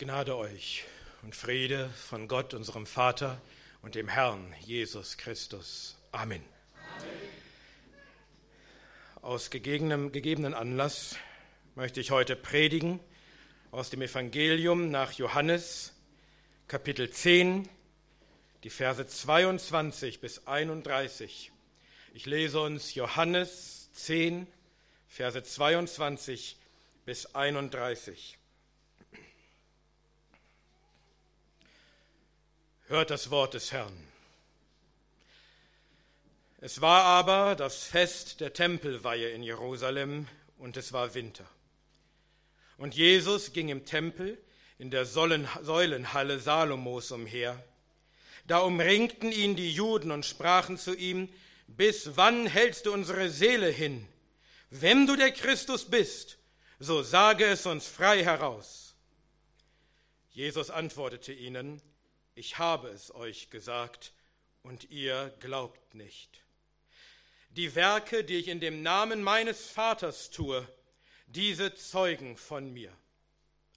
Gnade euch und Friede von Gott, unserem Vater und dem Herrn Jesus Christus. Amen. Amen. Aus gegebenem, gegebenen Anlass möchte ich heute predigen aus dem Evangelium nach Johannes, Kapitel 10, die Verse 22 bis 31. Ich lese uns Johannes 10, Verse 22 bis 31. Hört das Wort des Herrn. Es war aber das Fest der Tempelweihe in Jerusalem und es war Winter. Und Jesus ging im Tempel in der Säulenhalle Salomos umher. Da umringten ihn die Juden und sprachen zu ihm, bis wann hältst du unsere Seele hin? Wenn du der Christus bist, so sage es uns frei heraus. Jesus antwortete ihnen, ich habe es euch gesagt und ihr glaubt nicht. Die Werke, die ich in dem Namen meines Vaters tue, diese zeugen von mir,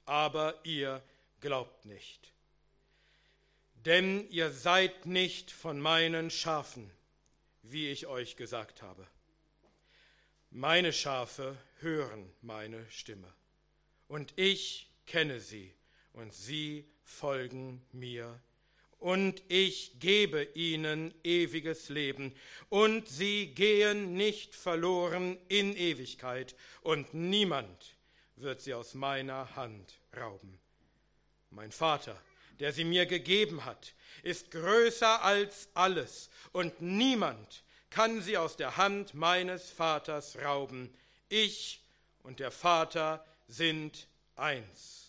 aber ihr glaubt nicht. Denn ihr seid nicht von meinen Schafen, wie ich euch gesagt habe. Meine Schafe hören meine Stimme, und ich kenne sie, und sie folgen mir und ich gebe ihnen ewiges Leben, und sie gehen nicht verloren in Ewigkeit, und niemand wird sie aus meiner Hand rauben. Mein Vater, der sie mir gegeben hat, ist größer als alles, und niemand kann sie aus der Hand meines Vaters rauben. Ich und der Vater sind eins.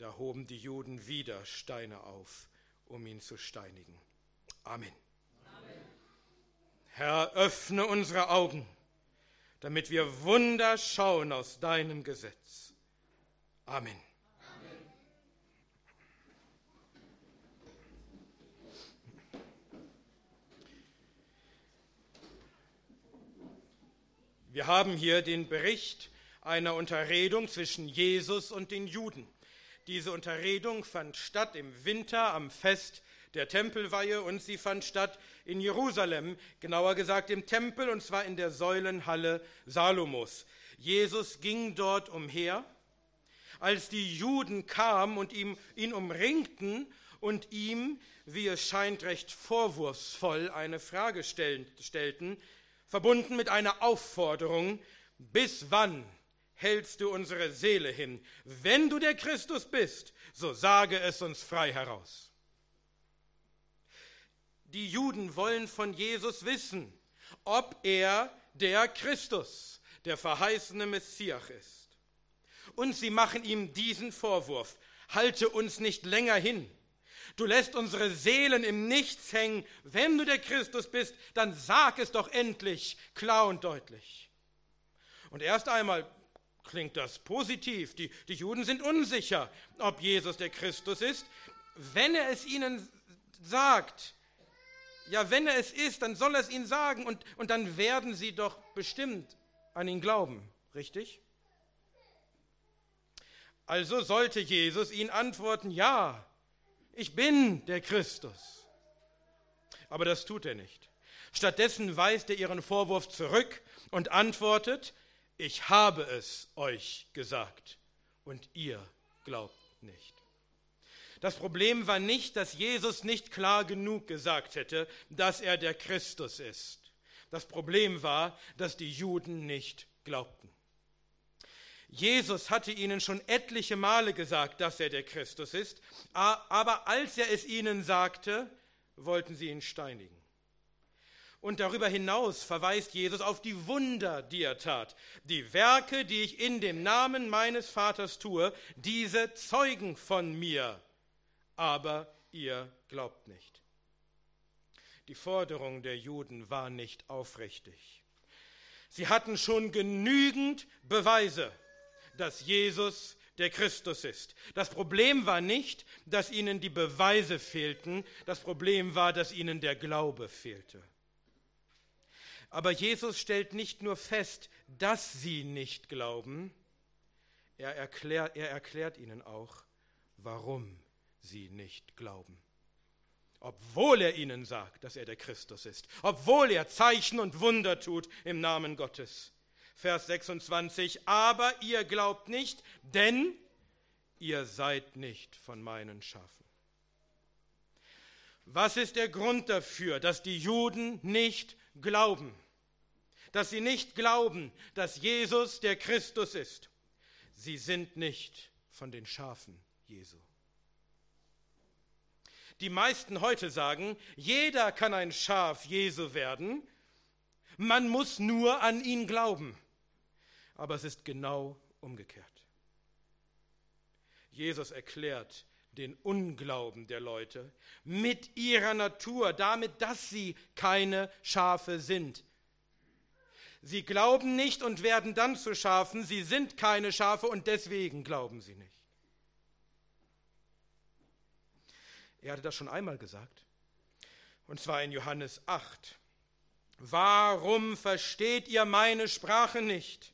Da hoben die Juden wieder Steine auf, um ihn zu steinigen. Amen. Amen. Herr, öffne unsere Augen, damit wir Wunder schauen aus deinem Gesetz. Amen. Amen. Wir haben hier den Bericht einer Unterredung zwischen Jesus und den Juden. Diese Unterredung fand statt im Winter am Fest der Tempelweihe und sie fand statt in Jerusalem, genauer gesagt im Tempel und zwar in der Säulenhalle Salomos. Jesus ging dort umher. Als die Juden kamen und ihm, ihn umringten und ihm, wie es scheint, recht vorwurfsvoll eine Frage stellten, verbunden mit einer Aufforderung, bis wann hältst du unsere Seele hin. Wenn du der Christus bist, so sage es uns frei heraus. Die Juden wollen von Jesus wissen, ob er der Christus, der verheißene Messias ist. Und sie machen ihm diesen Vorwurf, halte uns nicht länger hin. Du lässt unsere Seelen im Nichts hängen. Wenn du der Christus bist, dann sag es doch endlich klar und deutlich. Und erst einmal klingt das positiv. Die, die Juden sind unsicher, ob Jesus der Christus ist. Wenn er es ihnen sagt, ja, wenn er es ist, dann soll er es ihnen sagen und, und dann werden sie doch bestimmt an ihn glauben, richtig? Also sollte Jesus ihnen antworten, ja, ich bin der Christus. Aber das tut er nicht. Stattdessen weist er ihren Vorwurf zurück und antwortet, ich habe es euch gesagt und ihr glaubt nicht. Das Problem war nicht, dass Jesus nicht klar genug gesagt hätte, dass er der Christus ist. Das Problem war, dass die Juden nicht glaubten. Jesus hatte ihnen schon etliche Male gesagt, dass er der Christus ist, aber als er es ihnen sagte, wollten sie ihn steinigen. Und darüber hinaus verweist Jesus auf die Wunder, die er tat. Die Werke, die ich in dem Namen meines Vaters tue, diese zeugen von mir. Aber ihr glaubt nicht. Die Forderung der Juden war nicht aufrichtig. Sie hatten schon genügend Beweise, dass Jesus der Christus ist. Das Problem war nicht, dass ihnen die Beweise fehlten, das Problem war, dass ihnen der Glaube fehlte. Aber Jesus stellt nicht nur fest, dass sie nicht glauben, er erklärt, er erklärt ihnen auch, warum sie nicht glauben. Obwohl er ihnen sagt, dass er der Christus ist, obwohl er Zeichen und Wunder tut im Namen Gottes. Vers 26, aber ihr glaubt nicht, denn ihr seid nicht von meinen Schafen. Was ist der Grund dafür, dass die Juden nicht glauben? Dass sie nicht glauben, dass Jesus der Christus ist. Sie sind nicht von den Schafen Jesu. Die meisten heute sagen, jeder kann ein Schaf Jesu werden, man muss nur an ihn glauben. Aber es ist genau umgekehrt. Jesus erklärt den Unglauben der Leute mit ihrer Natur, damit, dass sie keine Schafe sind. Sie glauben nicht und werden dann zu Schafen, sie sind keine Schafe und deswegen glauben sie nicht. Er hatte das schon einmal gesagt, und zwar in Johannes 8. Warum versteht ihr meine Sprache nicht?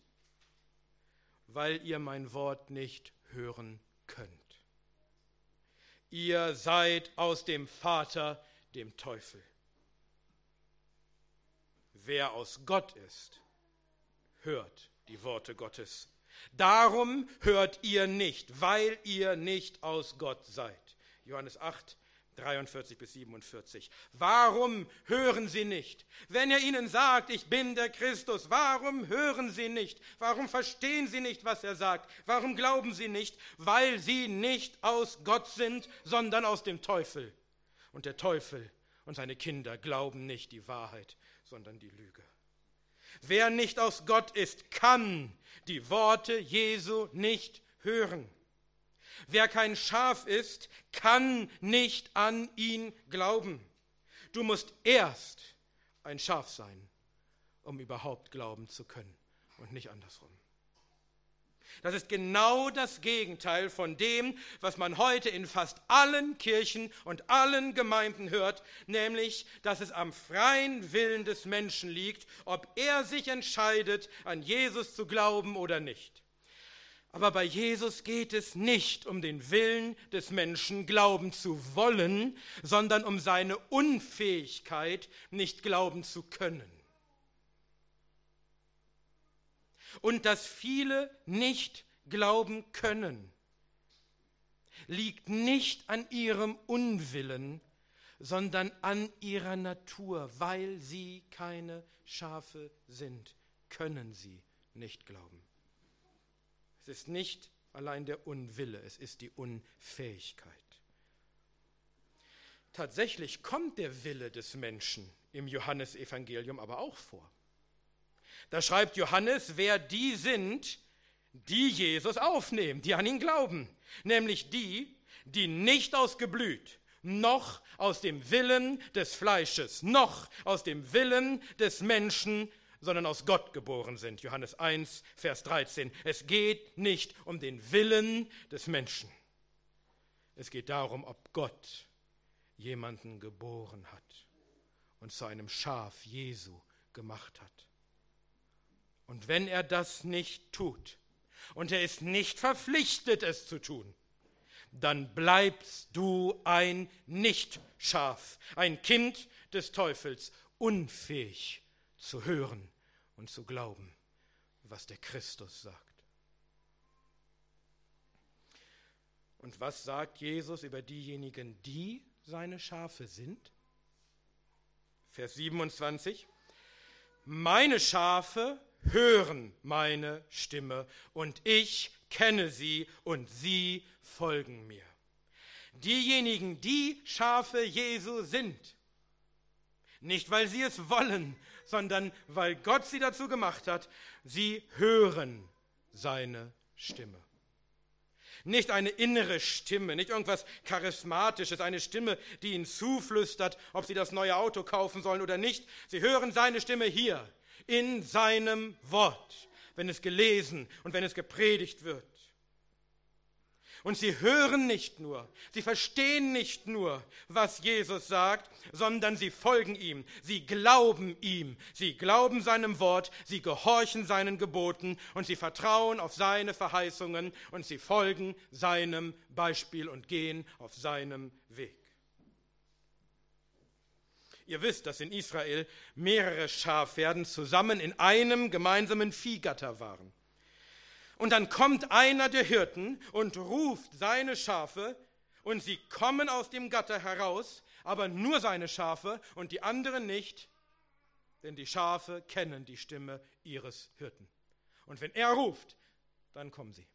Weil ihr mein Wort nicht hören könnt. Ihr seid aus dem Vater, dem Teufel. Wer aus Gott ist, hört die Worte Gottes. Darum hört ihr nicht, weil ihr nicht aus Gott seid. Johannes 8, 43 bis 47. Warum hören sie nicht? Wenn er ihnen sagt, ich bin der Christus, warum hören sie nicht? Warum verstehen sie nicht, was er sagt? Warum glauben sie nicht? Weil sie nicht aus Gott sind, sondern aus dem Teufel. Und der Teufel und seine Kinder glauben nicht die Wahrheit, sondern die Lüge. Wer nicht aus Gott ist, kann die Worte Jesu nicht hören. Wer kein Schaf ist, kann nicht an ihn glauben. Du musst erst ein Schaf sein, um überhaupt glauben zu können und nicht andersrum. Das ist genau das Gegenteil von dem, was man heute in fast allen Kirchen und allen Gemeinden hört, nämlich, dass es am freien Willen des Menschen liegt, ob er sich entscheidet, an Jesus zu glauben oder nicht. Aber bei Jesus geht es nicht um den Willen des Menschen, glauben zu wollen, sondern um seine Unfähigkeit, nicht glauben zu können. Und dass viele nicht glauben können, liegt nicht an ihrem Unwillen, sondern an ihrer Natur. Weil sie keine Schafe sind, können sie nicht glauben. Es ist nicht allein der Unwille, es ist die Unfähigkeit. Tatsächlich kommt der Wille des Menschen im Johannesevangelium aber auch vor. Da schreibt Johannes, wer die sind, die Jesus aufnehmen, die an ihn glauben, nämlich die, die nicht aus Geblüt, noch aus dem Willen des Fleisches, noch aus dem Willen des Menschen, sondern aus Gott geboren sind. Johannes 1, Vers 13. Es geht nicht um den Willen des Menschen. Es geht darum, ob Gott jemanden geboren hat und zu einem Schaf Jesu gemacht hat. Und wenn er das nicht tut, und er ist nicht verpflichtet, es zu tun, dann bleibst du ein Nicht-Schaf, ein Kind des Teufels, unfähig zu hören und zu glauben, was der Christus sagt. Und was sagt Jesus über diejenigen, die seine Schafe sind? Vers 27. Meine Schafe hören meine Stimme und ich kenne sie und sie folgen mir. Diejenigen, die Schafe Jesu sind, nicht weil sie es wollen, sondern weil Gott sie dazu gemacht hat, sie hören seine Stimme. Nicht eine innere Stimme, nicht irgendwas Charismatisches, eine Stimme, die ihnen zuflüstert, ob sie das neue Auto kaufen sollen oder nicht. Sie hören seine Stimme hier in seinem Wort, wenn es gelesen und wenn es gepredigt wird. Und sie hören nicht nur, sie verstehen nicht nur, was Jesus sagt, sondern sie folgen ihm, sie glauben ihm, sie glauben seinem Wort, sie gehorchen seinen Geboten und sie vertrauen auf seine Verheißungen und sie folgen seinem Beispiel und gehen auf seinem Weg. Ihr wisst, dass in Israel mehrere Schafherden zusammen in einem gemeinsamen Viehgatter waren. Und dann kommt einer der Hirten und ruft seine Schafe und sie kommen aus dem Gatter heraus, aber nur seine Schafe und die anderen nicht, denn die Schafe kennen die Stimme ihres Hirten. Und wenn er ruft, dann kommen sie.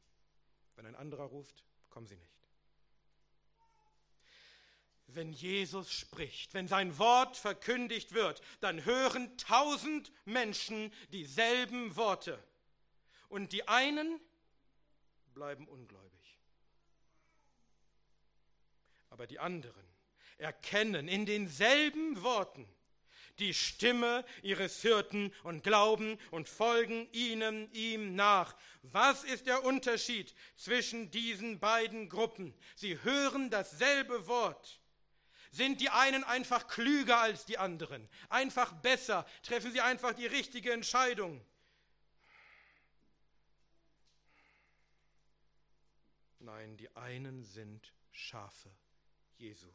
Wenn ein anderer ruft, kommen sie nicht. Wenn Jesus spricht, wenn sein Wort verkündigt wird, dann hören tausend Menschen dieselben Worte und die einen bleiben ungläubig. Aber die anderen erkennen in denselben Worten die Stimme ihres Hirten und glauben und folgen ihnen ihm nach. Was ist der Unterschied zwischen diesen beiden Gruppen? Sie hören dasselbe Wort. Sind die einen einfach klüger als die anderen, einfach besser, treffen sie einfach die richtige Entscheidung? Nein, die einen sind Schafe Jesu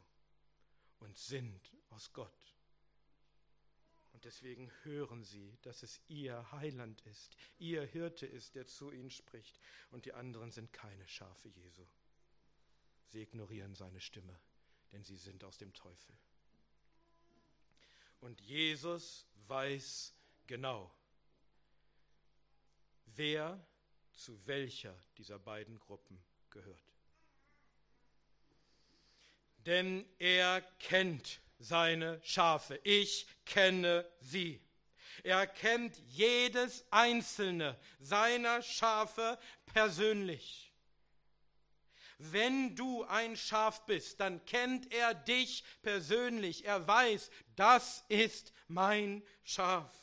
und sind aus Gott. Und deswegen hören sie, dass es ihr Heiland ist, ihr Hirte ist, der zu ihnen spricht. Und die anderen sind keine Schafe Jesu. Sie ignorieren seine Stimme, denn sie sind aus dem Teufel. Und Jesus weiß genau, wer zu welcher dieser beiden Gruppen gehört. Denn er kennt seine Schafe. Ich kenne sie. Er kennt jedes einzelne seiner Schafe persönlich. Wenn du ein Schaf bist, dann kennt er dich persönlich. Er weiß, das ist mein Schaf.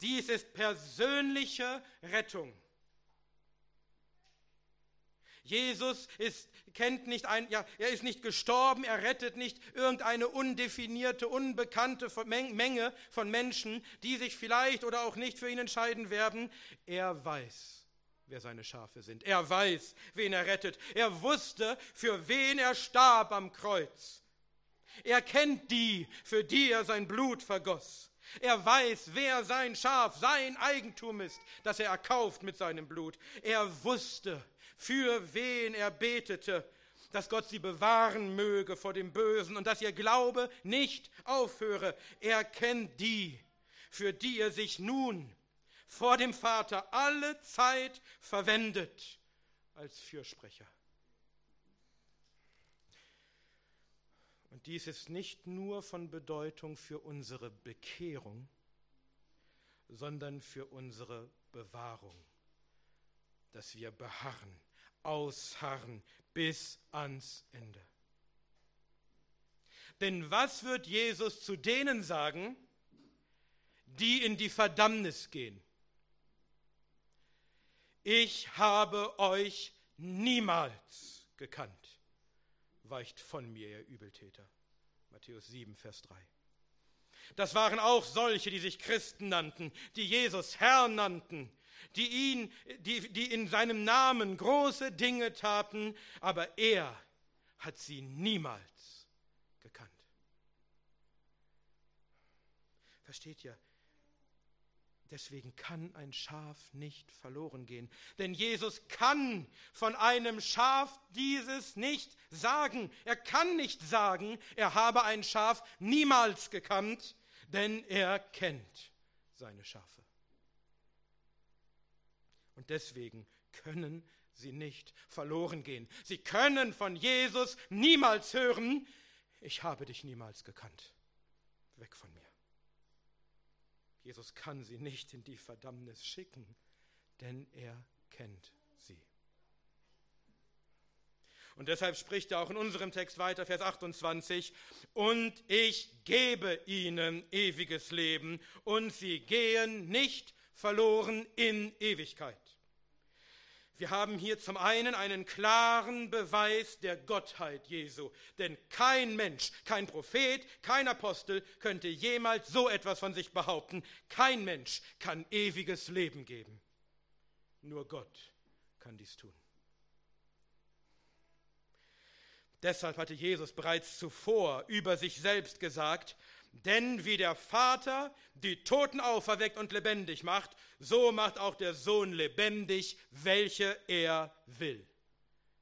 Dies ist persönliche Rettung. Jesus ist, kennt nicht ein, ja, er ist nicht gestorben, er rettet nicht irgendeine undefinierte, unbekannte Menge von Menschen, die sich vielleicht oder auch nicht für ihn entscheiden werden. Er weiß, wer seine Schafe sind. Er weiß, wen er rettet. Er wusste, für wen er starb am Kreuz. Er kennt die, für die er sein Blut vergoss. Er weiß, wer sein Schaf, sein Eigentum ist, das er erkauft mit seinem Blut. Er wusste, für wen er betete, dass Gott sie bewahren möge vor dem Bösen und dass ihr Glaube nicht aufhöre. Er kennt die, für die er sich nun vor dem Vater alle Zeit verwendet als Fürsprecher. Und dies ist nicht nur von Bedeutung für unsere Bekehrung, sondern für unsere Bewahrung, dass wir beharren ausharren bis ans Ende. Denn was wird Jesus zu denen sagen, die in die Verdammnis gehen? Ich habe euch niemals gekannt. Weicht von mir, ihr Übeltäter. Matthäus 7, Vers 3. Das waren auch solche, die sich Christen nannten, die Jesus Herr nannten, die ihn, die, die in seinem Namen große Dinge taten, aber er hat sie niemals gekannt. Versteht ihr? Deswegen kann ein Schaf nicht verloren gehen. Denn Jesus kann von einem Schaf dieses nicht sagen. Er kann nicht sagen, er habe ein Schaf niemals gekannt, denn er kennt seine Schafe. Und deswegen können sie nicht verloren gehen. Sie können von Jesus niemals hören, ich habe dich niemals gekannt. Weg von mir. Jesus kann sie nicht in die Verdammnis schicken, denn er kennt sie. Und deshalb spricht er auch in unserem Text weiter, Vers 28, und ich gebe ihnen ewiges Leben und sie gehen nicht verloren in Ewigkeit. Wir haben hier zum einen einen klaren Beweis der Gottheit Jesu, denn kein Mensch, kein Prophet, kein Apostel könnte jemals so etwas von sich behaupten. Kein Mensch kann ewiges Leben geben. Nur Gott kann dies tun. Deshalb hatte Jesus bereits zuvor über sich selbst gesagt, denn wie der Vater die Toten auferweckt und lebendig macht, so macht auch der Sohn lebendig, welche er will.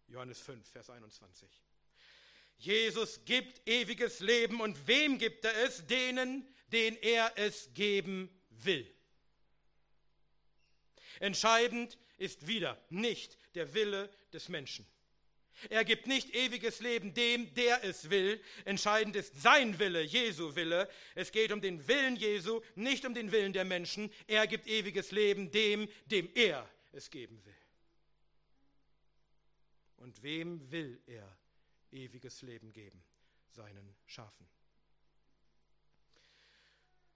Johannes 5, Vers 21. Jesus gibt ewiges Leben und wem gibt er es? Denen, denen er es geben will. Entscheidend ist wieder nicht der Wille des Menschen. Er gibt nicht ewiges Leben dem, der es will. Entscheidend ist sein Wille, Jesu Wille. Es geht um den Willen Jesu, nicht um den Willen der Menschen. Er gibt ewiges Leben dem, dem er es geben will. Und wem will er ewiges Leben geben? Seinen Schafen.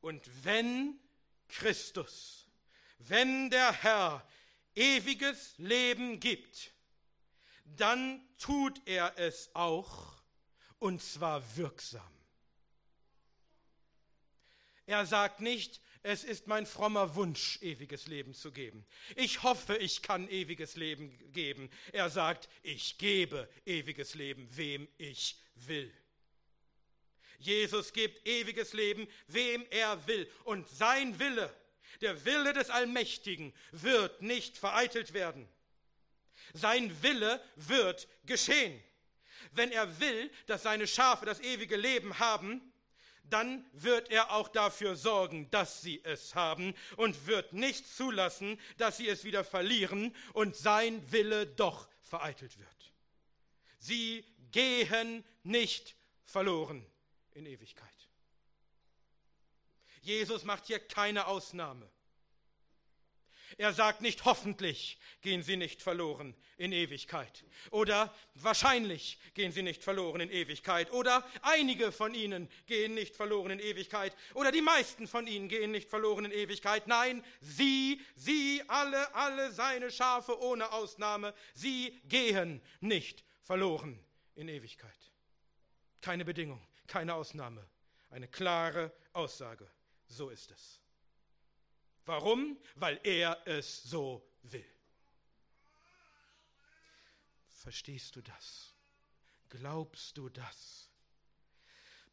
Und wenn Christus, wenn der Herr ewiges Leben gibt, dann tut er es auch und zwar wirksam. Er sagt nicht, es ist mein frommer Wunsch, ewiges Leben zu geben. Ich hoffe, ich kann ewiges Leben geben. Er sagt, ich gebe ewiges Leben, wem ich will. Jesus gibt ewiges Leben, wem er will. Und sein Wille, der Wille des Allmächtigen, wird nicht vereitelt werden. Sein Wille wird geschehen. Wenn er will, dass seine Schafe das ewige Leben haben, dann wird er auch dafür sorgen, dass sie es haben und wird nicht zulassen, dass sie es wieder verlieren und sein Wille doch vereitelt wird. Sie gehen nicht verloren in Ewigkeit. Jesus macht hier keine Ausnahme. Er sagt nicht, hoffentlich gehen sie nicht verloren in Ewigkeit. Oder wahrscheinlich gehen sie nicht verloren in Ewigkeit. Oder einige von ihnen gehen nicht verloren in Ewigkeit. Oder die meisten von ihnen gehen nicht verloren in Ewigkeit. Nein, sie, sie, alle, alle seine Schafe ohne Ausnahme, sie gehen nicht verloren in Ewigkeit. Keine Bedingung, keine Ausnahme. Eine klare Aussage. So ist es. Warum? Weil er es so will. Verstehst du das? Glaubst du das?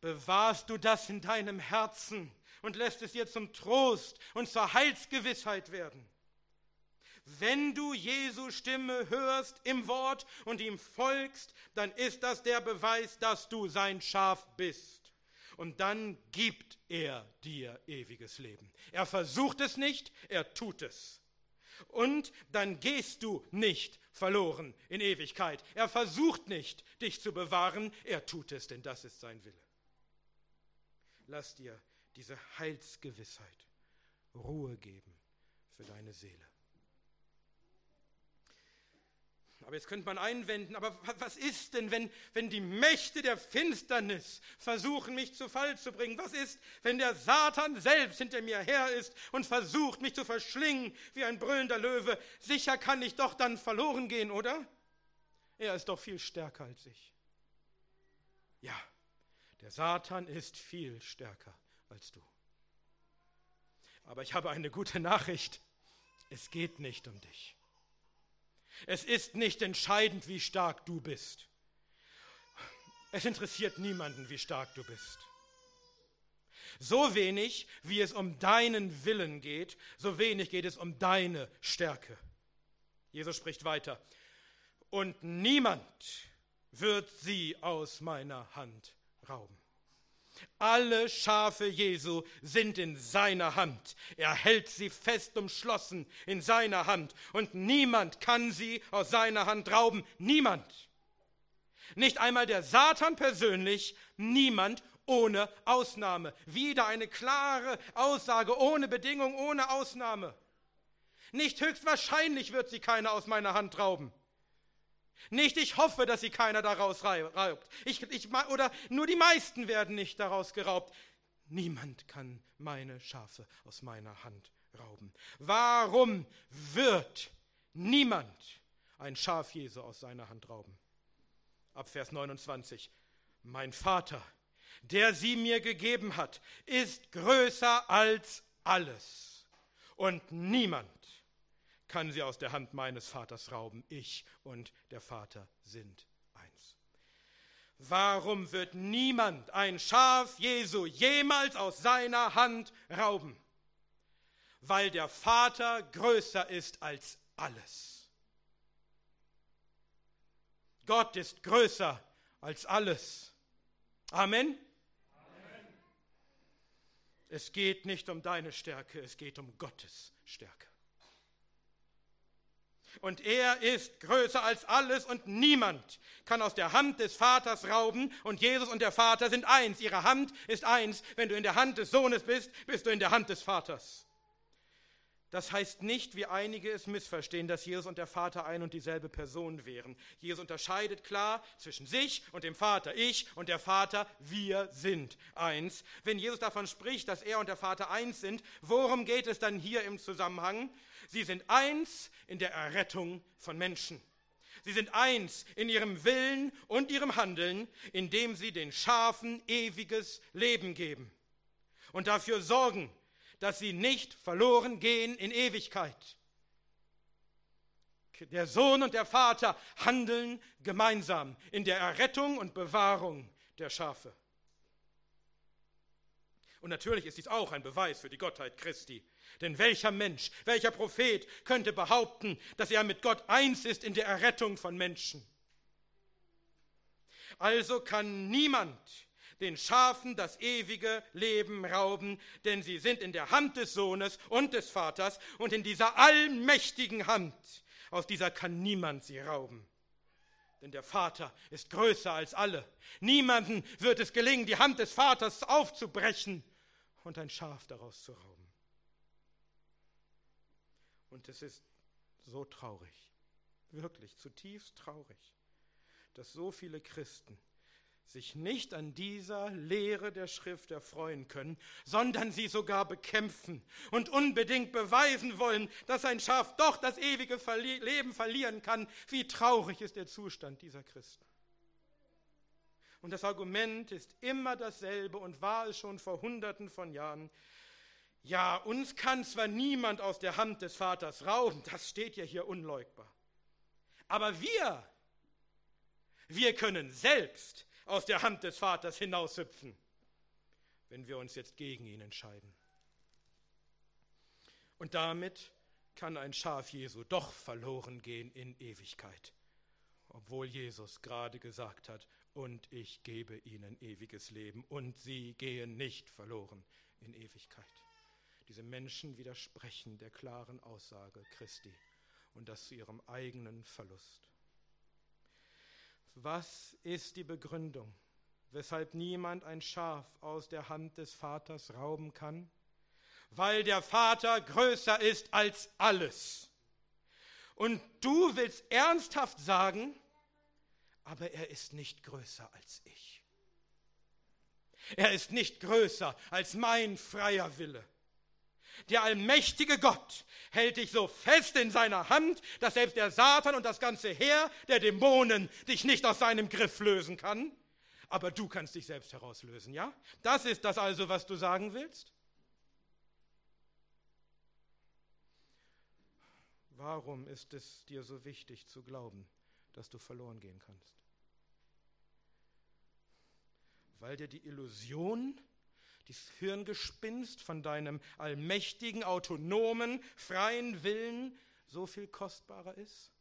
Bewahrst du das in deinem Herzen und lässt es dir zum Trost und zur Heilsgewissheit werden? Wenn du Jesu Stimme hörst im Wort und ihm folgst, dann ist das der Beweis, dass du sein Schaf bist und dann gibt er dir ewiges Leben. Er versucht es nicht, er tut es. Und dann gehst du nicht verloren in Ewigkeit. Er versucht nicht, dich zu bewahren, er tut es, denn das ist sein Wille. Lass dir diese Heilsgewissheit Ruhe geben für deine Seele. Aber jetzt könnte man einwenden, aber was ist denn, wenn, wenn die Mächte der Finsternis versuchen, mich zu Fall zu bringen? Was ist, wenn der Satan selbst hinter mir her ist und versucht, mich zu verschlingen wie ein brüllender Löwe? Sicher kann ich doch dann verloren gehen, oder? Er ist doch viel stärker als ich. Ja, der Satan ist viel stärker als du. Aber ich habe eine gute Nachricht. Es geht nicht um dich. Es ist nicht entscheidend, wie stark du bist. Es interessiert niemanden, wie stark du bist. So wenig, wie es um deinen Willen geht, so wenig geht es um deine Stärke. Jesus spricht weiter. Und niemand wird sie aus meiner Hand rauben. Alle Schafe Jesu sind in seiner Hand. Er hält sie fest umschlossen in seiner Hand und niemand kann sie aus seiner Hand rauben. Niemand. Nicht einmal der Satan persönlich, niemand ohne Ausnahme. Wieder eine klare Aussage, ohne Bedingung, ohne Ausnahme. Nicht höchstwahrscheinlich wird sie keiner aus meiner Hand rauben. Nicht, ich hoffe, dass sie keiner daraus raubt. Ich, ich, oder nur die meisten werden nicht daraus geraubt. Niemand kann meine Schafe aus meiner Hand rauben. Warum wird niemand ein Schaf Jesu aus seiner Hand rauben. Ab Vers 29. Mein Vater, der sie mir gegeben hat, ist größer als alles. Und niemand kann sie aus der Hand meines Vaters rauben. Ich und der Vater sind eins. Warum wird niemand ein Schaf Jesu jemals aus seiner Hand rauben? Weil der Vater größer ist als alles. Gott ist größer als alles. Amen. Amen. Es geht nicht um deine Stärke, es geht um Gottes Stärke. Und er ist größer als alles und niemand kann aus der Hand des Vaters rauben. Und Jesus und der Vater sind eins. Ihre Hand ist eins. Wenn du in der Hand des Sohnes bist, bist du in der Hand des Vaters. Das heißt nicht, wie einige es missverstehen, dass Jesus und der Vater ein und dieselbe Person wären. Jesus unterscheidet klar zwischen sich und dem Vater. Ich und der Vater, wir sind eins. Wenn Jesus davon spricht, dass er und der Vater eins sind, worum geht es dann hier im Zusammenhang? Sie sind eins in der Errettung von Menschen. Sie sind eins in ihrem Willen und ihrem Handeln, indem sie den Schafen ewiges Leben geben und dafür sorgen, dass sie nicht verloren gehen in Ewigkeit. Der Sohn und der Vater handeln gemeinsam in der Errettung und Bewahrung der Schafe. Und natürlich ist dies auch ein Beweis für die Gottheit Christi. Denn welcher Mensch, welcher Prophet könnte behaupten, dass er mit Gott eins ist in der Errettung von Menschen? Also kann niemand den Schafen das ewige Leben rauben, denn sie sind in der Hand des Sohnes und des Vaters und in dieser allmächtigen Hand. Aus dieser kann niemand sie rauben. Denn der Vater ist größer als alle. Niemanden wird es gelingen, die Hand des Vaters aufzubrechen und ein Schaf daraus zu rauben. Und es ist so traurig, wirklich zutiefst traurig, dass so viele Christen sich nicht an dieser Lehre der Schrift erfreuen können, sondern sie sogar bekämpfen und unbedingt beweisen wollen, dass ein Schaf doch das ewige Verli Leben verlieren kann. Wie traurig ist der Zustand dieser Christen. Und das Argument ist immer dasselbe und war es schon vor Hunderten von Jahren. Ja, uns kann zwar niemand aus der Hand des Vaters rauben, das steht ja hier unleugbar. Aber wir, wir können selbst aus der Hand des Vaters hinaushüpfen, wenn wir uns jetzt gegen ihn entscheiden. Und damit kann ein Schaf Jesu doch verloren gehen in Ewigkeit, obwohl Jesus gerade gesagt hat, und ich gebe ihnen ewiges Leben, und sie gehen nicht verloren in Ewigkeit. Diese Menschen widersprechen der klaren Aussage Christi und das zu ihrem eigenen Verlust. Was ist die Begründung, weshalb niemand ein Schaf aus der Hand des Vaters rauben kann? Weil der Vater größer ist als alles. Und du willst ernsthaft sagen, aber er ist nicht größer als ich. Er ist nicht größer als mein freier Wille. Der allmächtige Gott hält dich so fest in seiner Hand, dass selbst der Satan und das ganze Heer der Dämonen dich nicht aus seinem Griff lösen kann. Aber du kannst dich selbst herauslösen, ja? Das ist das also, was du sagen willst? Warum ist es dir so wichtig zu glauben, dass du verloren gehen kannst? Weil dir die Illusion dieses Hirngespinst von deinem allmächtigen, autonomen, freien Willen so viel kostbarer ist?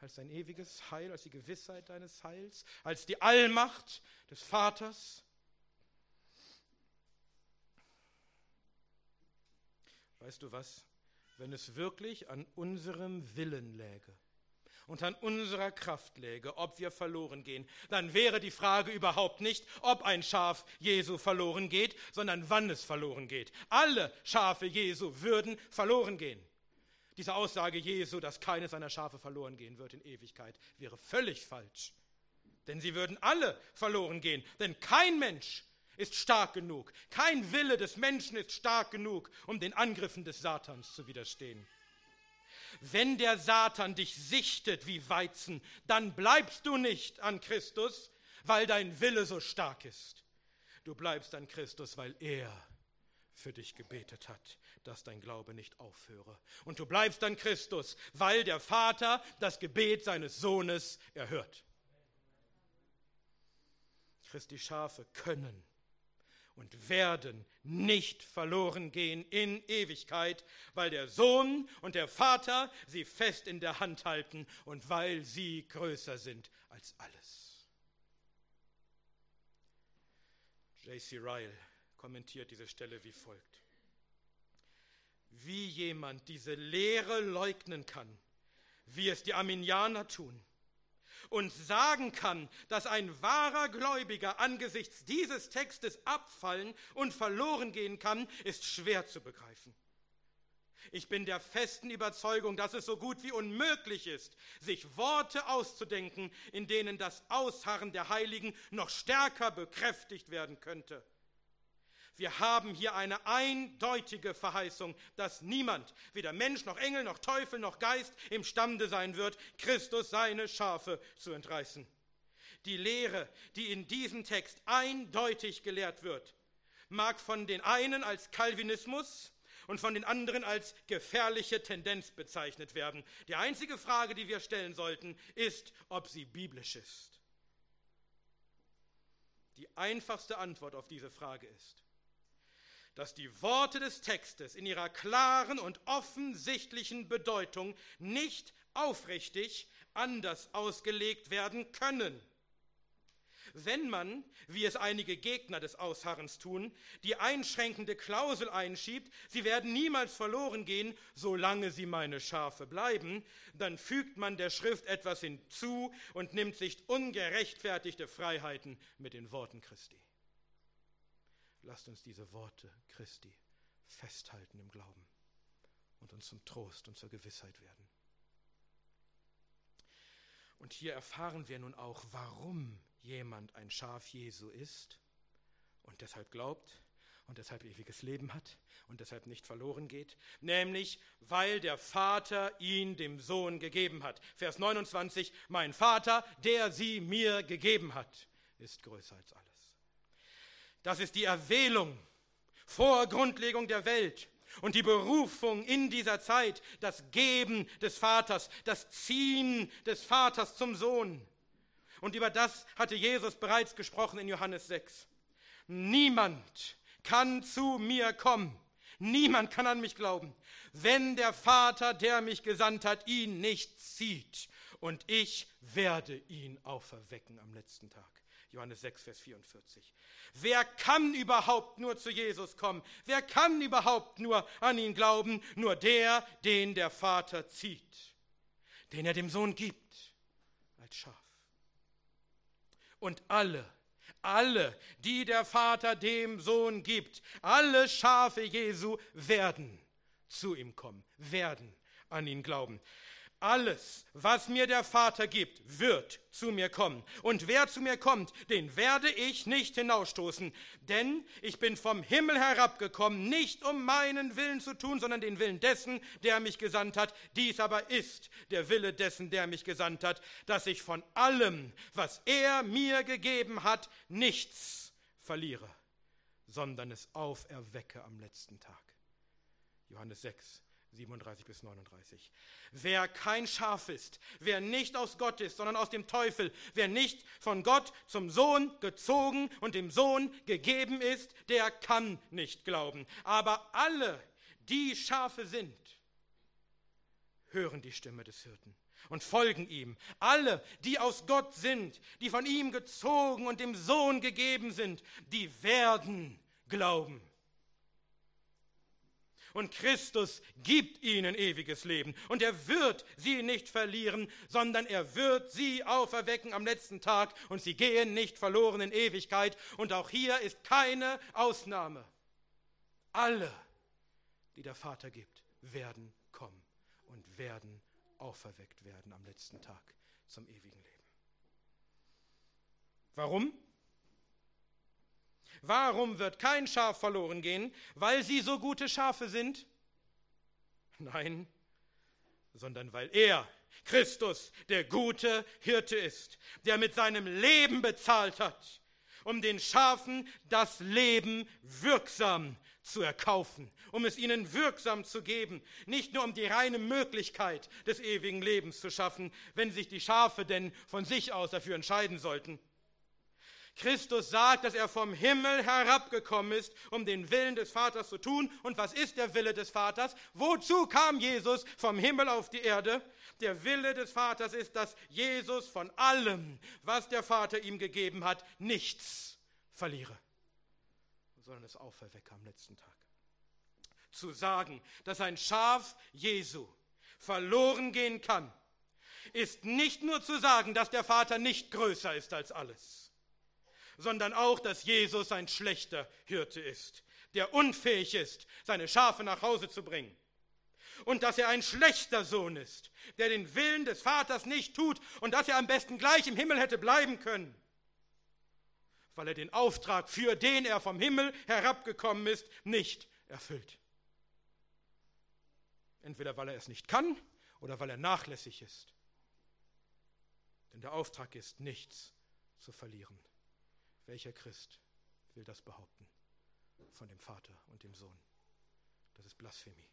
Als dein ewiges Heil, als die Gewissheit deines Heils, als die Allmacht des Vaters? Weißt du was? Wenn es wirklich an unserem Willen läge, und an unserer Kraft läge, ob wir verloren gehen, dann wäre die Frage überhaupt nicht, ob ein Schaf Jesu verloren geht, sondern wann es verloren geht. Alle Schafe Jesu würden verloren gehen. Diese Aussage Jesu, dass keines seiner Schafe verloren gehen wird in Ewigkeit, wäre völlig falsch. Denn sie würden alle verloren gehen. Denn kein Mensch ist stark genug. Kein Wille des Menschen ist stark genug, um den Angriffen des Satans zu widerstehen. Wenn der Satan dich sichtet wie Weizen, dann bleibst du nicht an Christus, weil dein Wille so stark ist. Du bleibst an Christus, weil er für dich gebetet hat, dass dein Glaube nicht aufhöre. Und du bleibst an Christus, weil der Vater das Gebet seines Sohnes erhört. Christi Schafe können und werden nicht verloren gehen in Ewigkeit, weil der Sohn und der Vater sie fest in der Hand halten und weil sie größer sind als alles. J.C. Ryle kommentiert diese Stelle wie folgt. Wie jemand diese Lehre leugnen kann, wie es die Arminianer tun, und sagen kann, dass ein wahrer Gläubiger angesichts dieses Textes abfallen und verloren gehen kann, ist schwer zu begreifen. Ich bin der festen Überzeugung, dass es so gut wie unmöglich ist, sich Worte auszudenken, in denen das Ausharren der Heiligen noch stärker bekräftigt werden könnte. Wir haben hier eine eindeutige Verheißung, dass niemand, weder Mensch noch Engel noch Teufel noch Geist, imstande sein wird, Christus seine Schafe zu entreißen. Die Lehre, die in diesem Text eindeutig gelehrt wird, mag von den einen als Calvinismus und von den anderen als gefährliche Tendenz bezeichnet werden. Die einzige Frage, die wir stellen sollten, ist, ob sie biblisch ist. Die einfachste Antwort auf diese Frage ist, dass die Worte des Textes in ihrer klaren und offensichtlichen Bedeutung nicht aufrichtig anders ausgelegt werden können. Wenn man, wie es einige Gegner des Ausharrens tun, die einschränkende Klausel einschiebt, sie werden niemals verloren gehen, solange sie meine Schafe bleiben, dann fügt man der Schrift etwas hinzu und nimmt sich ungerechtfertigte Freiheiten mit den Worten Christi. Lasst uns diese Worte Christi festhalten im Glauben und uns zum Trost und zur Gewissheit werden. Und hier erfahren wir nun auch, warum jemand ein Schaf Jesu ist und deshalb glaubt und deshalb ewiges Leben hat und deshalb nicht verloren geht, nämlich weil der Vater ihn dem Sohn gegeben hat. Vers 29, mein Vater, der sie mir gegeben hat, ist größer als alles. Das ist die Erwählung vor Grundlegung der Welt und die Berufung in dieser Zeit, das Geben des Vaters, das Ziehen des Vaters zum Sohn. Und über das hatte Jesus bereits gesprochen in Johannes 6. Niemand kann zu mir kommen, niemand kann an mich glauben, wenn der Vater, der mich gesandt hat, ihn nicht zieht. Und ich werde ihn auferwecken am letzten Tag. Johannes 6, Vers 44. Wer kann überhaupt nur zu Jesus kommen? Wer kann überhaupt nur an ihn glauben? Nur der, den der Vater zieht, den er dem Sohn gibt als Schaf. Und alle, alle, die der Vater dem Sohn gibt, alle Schafe Jesu werden zu ihm kommen, werden an ihn glauben. Alles, was mir der Vater gibt, wird zu mir kommen. Und wer zu mir kommt, den werde ich nicht hinausstoßen. Denn ich bin vom Himmel herabgekommen, nicht um meinen Willen zu tun, sondern den Willen dessen, der mich gesandt hat. Dies aber ist der Wille dessen, der mich gesandt hat, dass ich von allem, was er mir gegeben hat, nichts verliere, sondern es auferwecke am letzten Tag. Johannes 6, 37 bis 39. Wer kein Schaf ist, wer nicht aus Gott ist, sondern aus dem Teufel, wer nicht von Gott zum Sohn gezogen und dem Sohn gegeben ist, der kann nicht glauben. Aber alle, die Schafe sind, hören die Stimme des Hirten und folgen ihm. Alle, die aus Gott sind, die von ihm gezogen und dem Sohn gegeben sind, die werden glauben. Und Christus gibt ihnen ewiges Leben. Und er wird sie nicht verlieren, sondern er wird sie auferwecken am letzten Tag. Und sie gehen nicht verloren in Ewigkeit. Und auch hier ist keine Ausnahme. Alle, die der Vater gibt, werden kommen und werden auferweckt werden am letzten Tag zum ewigen Leben. Warum? Warum wird kein Schaf verloren gehen? Weil sie so gute Schafe sind? Nein, sondern weil er, Christus, der gute Hirte ist, der mit seinem Leben bezahlt hat, um den Schafen das Leben wirksam zu erkaufen, um es ihnen wirksam zu geben, nicht nur um die reine Möglichkeit des ewigen Lebens zu schaffen, wenn sich die Schafe denn von sich aus dafür entscheiden sollten, Christus sagt, dass er vom Himmel herabgekommen ist, um den Willen des Vaters zu tun. Und was ist der Wille des Vaters? Wozu kam Jesus vom Himmel auf die Erde? Der Wille des Vaters ist, dass Jesus von allem, was der Vater ihm gegeben hat, nichts verliere, sondern es auferwecke am letzten Tag. Zu sagen, dass ein Schaf Jesu verloren gehen kann, ist nicht nur zu sagen, dass der Vater nicht größer ist als alles sondern auch, dass Jesus ein schlechter Hirte ist, der unfähig ist, seine Schafe nach Hause zu bringen. Und dass er ein schlechter Sohn ist, der den Willen des Vaters nicht tut und dass er am besten gleich im Himmel hätte bleiben können, weil er den Auftrag, für den er vom Himmel herabgekommen ist, nicht erfüllt. Entweder weil er es nicht kann oder weil er nachlässig ist. Denn der Auftrag ist, nichts zu verlieren. Welcher Christ will das behaupten von dem Vater und dem Sohn? Das ist Blasphemie.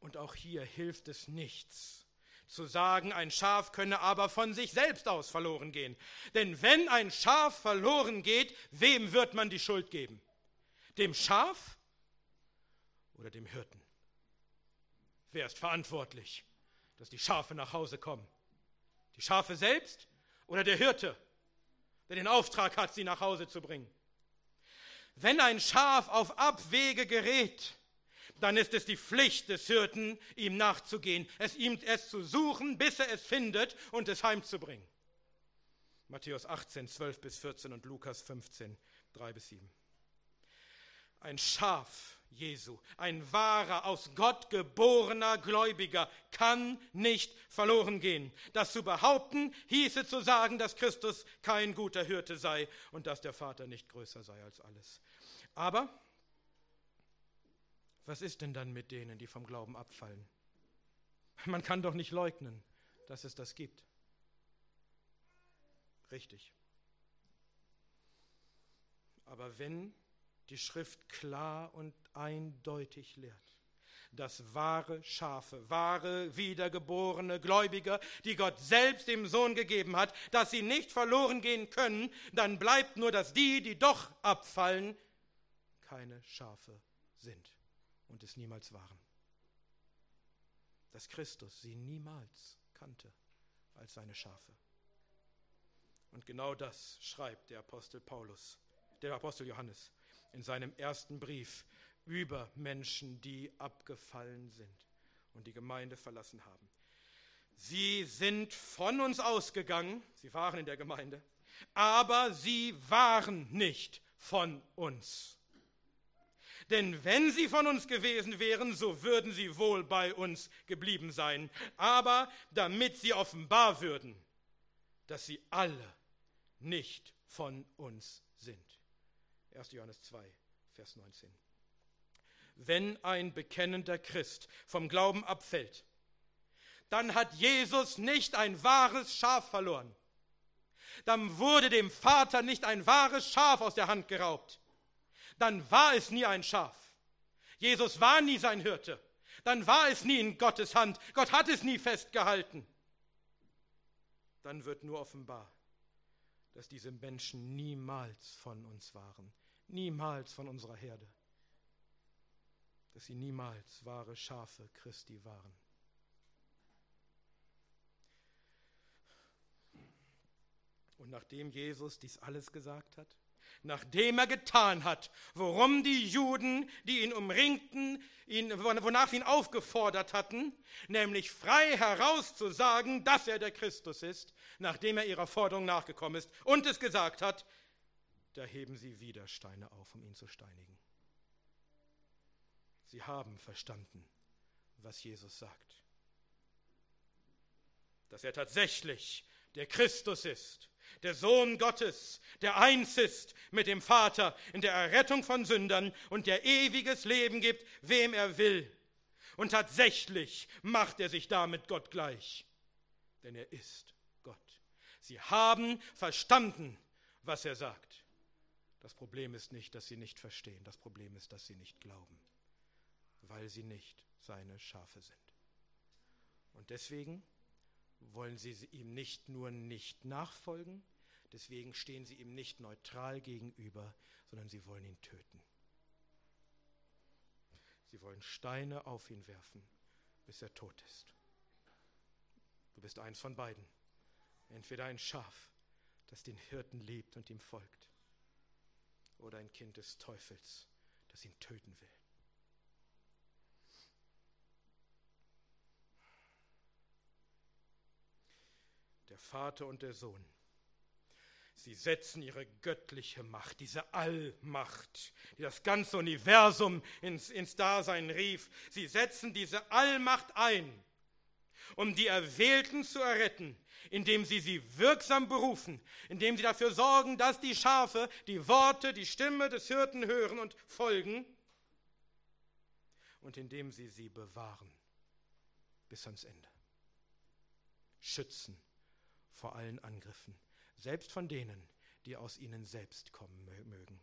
Und auch hier hilft es nichts zu sagen, ein Schaf könne aber von sich selbst aus verloren gehen. Denn wenn ein Schaf verloren geht, wem wird man die Schuld geben? Dem Schaf oder dem Hirten? Wer ist verantwortlich, dass die Schafe nach Hause kommen? Die Schafe selbst oder der Hirte, der den Auftrag hat, sie nach Hause zu bringen. Wenn ein Schaf auf Abwege gerät, dann ist es die Pflicht des Hirten, ihm nachzugehen, es ihm es zu suchen, bis er es findet und es heimzubringen. Matthäus 18, 12 bis 14 und Lukas 15, 3 bis 7. Ein Schaf Jesu, ein wahrer, aus Gott geborener Gläubiger, kann nicht verloren gehen. Das zu behaupten, hieße zu sagen, dass Christus kein guter Hirte sei und dass der Vater nicht größer sei als alles. Aber was ist denn dann mit denen, die vom Glauben abfallen? Man kann doch nicht leugnen, dass es das gibt. Richtig. Aber wenn die Schrift klar und eindeutig lehrt, dass wahre Schafe, wahre wiedergeborene Gläubiger, die Gott selbst dem Sohn gegeben hat, dass sie nicht verloren gehen können, dann bleibt nur, dass die, die doch abfallen, keine Schafe sind und es niemals waren. Dass Christus sie niemals kannte als seine Schafe. Und genau das schreibt der Apostel Paulus, der Apostel Johannes in seinem ersten Brief über Menschen, die abgefallen sind und die Gemeinde verlassen haben. Sie sind von uns ausgegangen, sie waren in der Gemeinde, aber sie waren nicht von uns. Denn wenn sie von uns gewesen wären, so würden sie wohl bei uns geblieben sein. Aber damit sie offenbar würden, dass sie alle nicht von uns sind. 1. Johannes 2, Vers 19. Wenn ein bekennender Christ vom Glauben abfällt, dann hat Jesus nicht ein wahres Schaf verloren. Dann wurde dem Vater nicht ein wahres Schaf aus der Hand geraubt. Dann war es nie ein Schaf. Jesus war nie sein Hirte. Dann war es nie in Gottes Hand. Gott hat es nie festgehalten. Dann wird nur offenbar, dass diese Menschen niemals von uns waren niemals von unserer Herde, dass sie niemals wahre Schafe Christi waren. Und nachdem Jesus dies alles gesagt hat, nachdem er getan hat, worum die Juden, die ihn umringten, ihn, wonach ihn aufgefordert hatten, nämlich frei herauszusagen, dass er der Christus ist, nachdem er ihrer Forderung nachgekommen ist und es gesagt hat, da heben sie wieder Steine auf, um ihn zu steinigen. Sie haben verstanden, was Jesus sagt. Dass er tatsächlich der Christus ist, der Sohn Gottes, der eins ist mit dem Vater in der Errettung von Sündern und der ewiges Leben gibt, wem er will. Und tatsächlich macht er sich damit Gott gleich, denn er ist Gott. Sie haben verstanden, was er sagt. Das Problem ist nicht, dass sie nicht verstehen, das Problem ist, dass sie nicht glauben, weil sie nicht seine Schafe sind. Und deswegen wollen sie ihm nicht nur nicht nachfolgen, deswegen stehen sie ihm nicht neutral gegenüber, sondern sie wollen ihn töten. Sie wollen Steine auf ihn werfen, bis er tot ist. Du bist eins von beiden. Entweder ein Schaf, das den Hirten liebt und ihm folgt, oder ein Kind des Teufels, das ihn töten will. Der Vater und der Sohn. Sie setzen ihre göttliche Macht, diese Allmacht, die das ganze Universum ins, ins Dasein rief. Sie setzen diese Allmacht ein, um die Erwählten zu erretten, indem sie sie wirksam berufen, indem sie dafür sorgen, dass die Schafe die Worte, die Stimme des Hirten hören und folgen und indem sie sie bewahren bis ans Ende. Schützen vor allen Angriffen, selbst von denen, die aus ihnen selbst kommen mögen.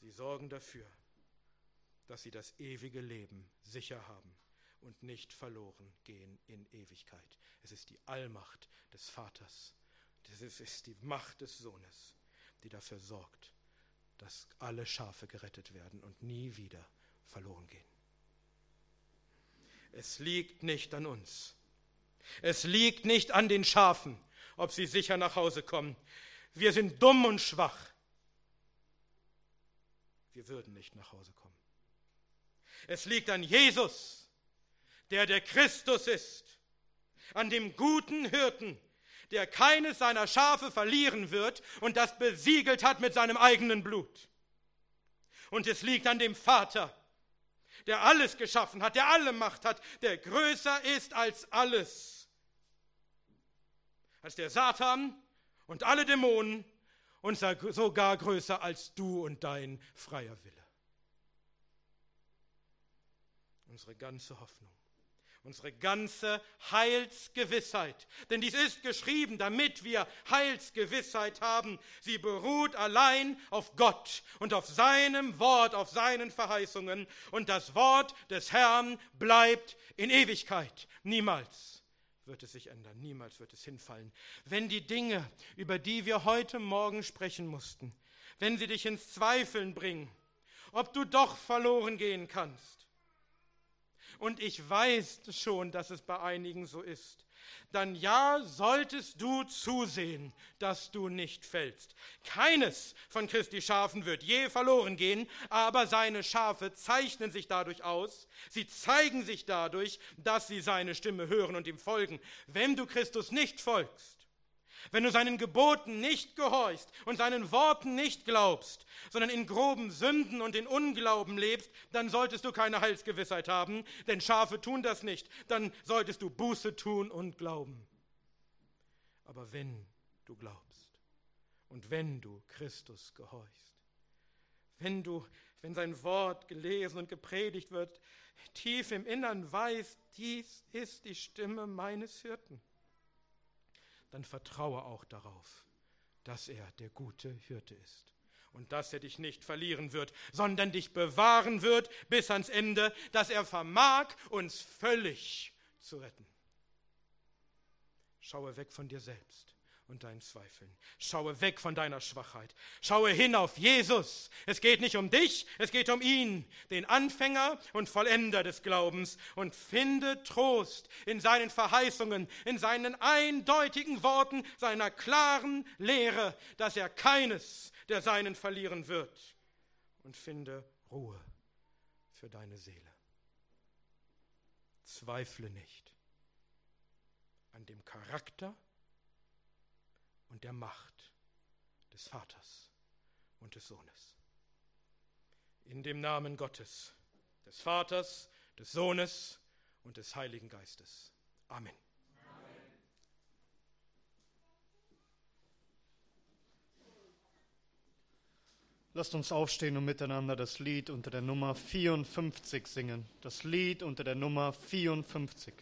Sie sorgen dafür, dass sie das ewige Leben sicher haben und nicht verloren gehen in Ewigkeit. Es ist die Allmacht des Vaters, es ist die Macht des Sohnes, die dafür sorgt, dass alle Schafe gerettet werden und nie wieder verloren gehen. Es liegt nicht an uns. Es liegt nicht an den Schafen, ob sie sicher nach Hause kommen. Wir sind dumm und schwach. Wir würden nicht nach Hause kommen. Es liegt an Jesus, der der Christus ist, an dem guten Hirten, der keines seiner Schafe verlieren wird und das besiegelt hat mit seinem eigenen Blut. Und es liegt an dem Vater, der alles geschaffen hat, der alle Macht hat, der größer ist als alles. Als der Satan und alle Dämonen und sogar größer als du und dein freier Wille. Unsere ganze Hoffnung unsere ganze Heilsgewissheit. Denn dies ist geschrieben, damit wir Heilsgewissheit haben. Sie beruht allein auf Gott und auf seinem Wort, auf seinen Verheißungen. Und das Wort des Herrn bleibt in Ewigkeit. Niemals wird es sich ändern, niemals wird es hinfallen. Wenn die Dinge, über die wir heute Morgen sprechen mussten, wenn sie dich ins Zweifeln bringen, ob du doch verloren gehen kannst, und ich weiß schon, dass es bei einigen so ist, dann ja solltest du zusehen, dass du nicht fällst. Keines von Christi Schafen wird je verloren gehen, aber seine Schafe zeichnen sich dadurch aus, sie zeigen sich dadurch, dass sie seine Stimme hören und ihm folgen. Wenn du Christus nicht folgst, wenn du seinen Geboten nicht gehorchst und seinen Worten nicht glaubst, sondern in groben Sünden und in Unglauben lebst, dann solltest du keine Heilsgewissheit haben, denn Schafe tun das nicht. Dann solltest du Buße tun und glauben. Aber wenn du glaubst und wenn du Christus gehorchst, wenn du, wenn sein Wort gelesen und gepredigt wird, tief im Innern weißt, dies ist die Stimme meines Hirten dann vertraue auch darauf, dass er der gute Hirte ist und dass er dich nicht verlieren wird, sondern dich bewahren wird bis ans Ende, dass er vermag, uns völlig zu retten. Schaue weg von dir selbst und deinen Zweifeln. Schaue weg von deiner Schwachheit. Schaue hin auf Jesus. Es geht nicht um dich, es geht um ihn, den Anfänger und Vollender des Glaubens. Und finde Trost in seinen Verheißungen, in seinen eindeutigen Worten, seiner klaren Lehre, dass er keines der Seinen verlieren wird. Und finde Ruhe für deine Seele. Zweifle nicht an dem Charakter, und der Macht des Vaters und des Sohnes. In dem Namen Gottes, des Vaters, des Sohnes und des Heiligen Geistes. Amen. Lasst uns aufstehen und miteinander das Lied unter der Nummer 54 singen. Das Lied unter der Nummer 54.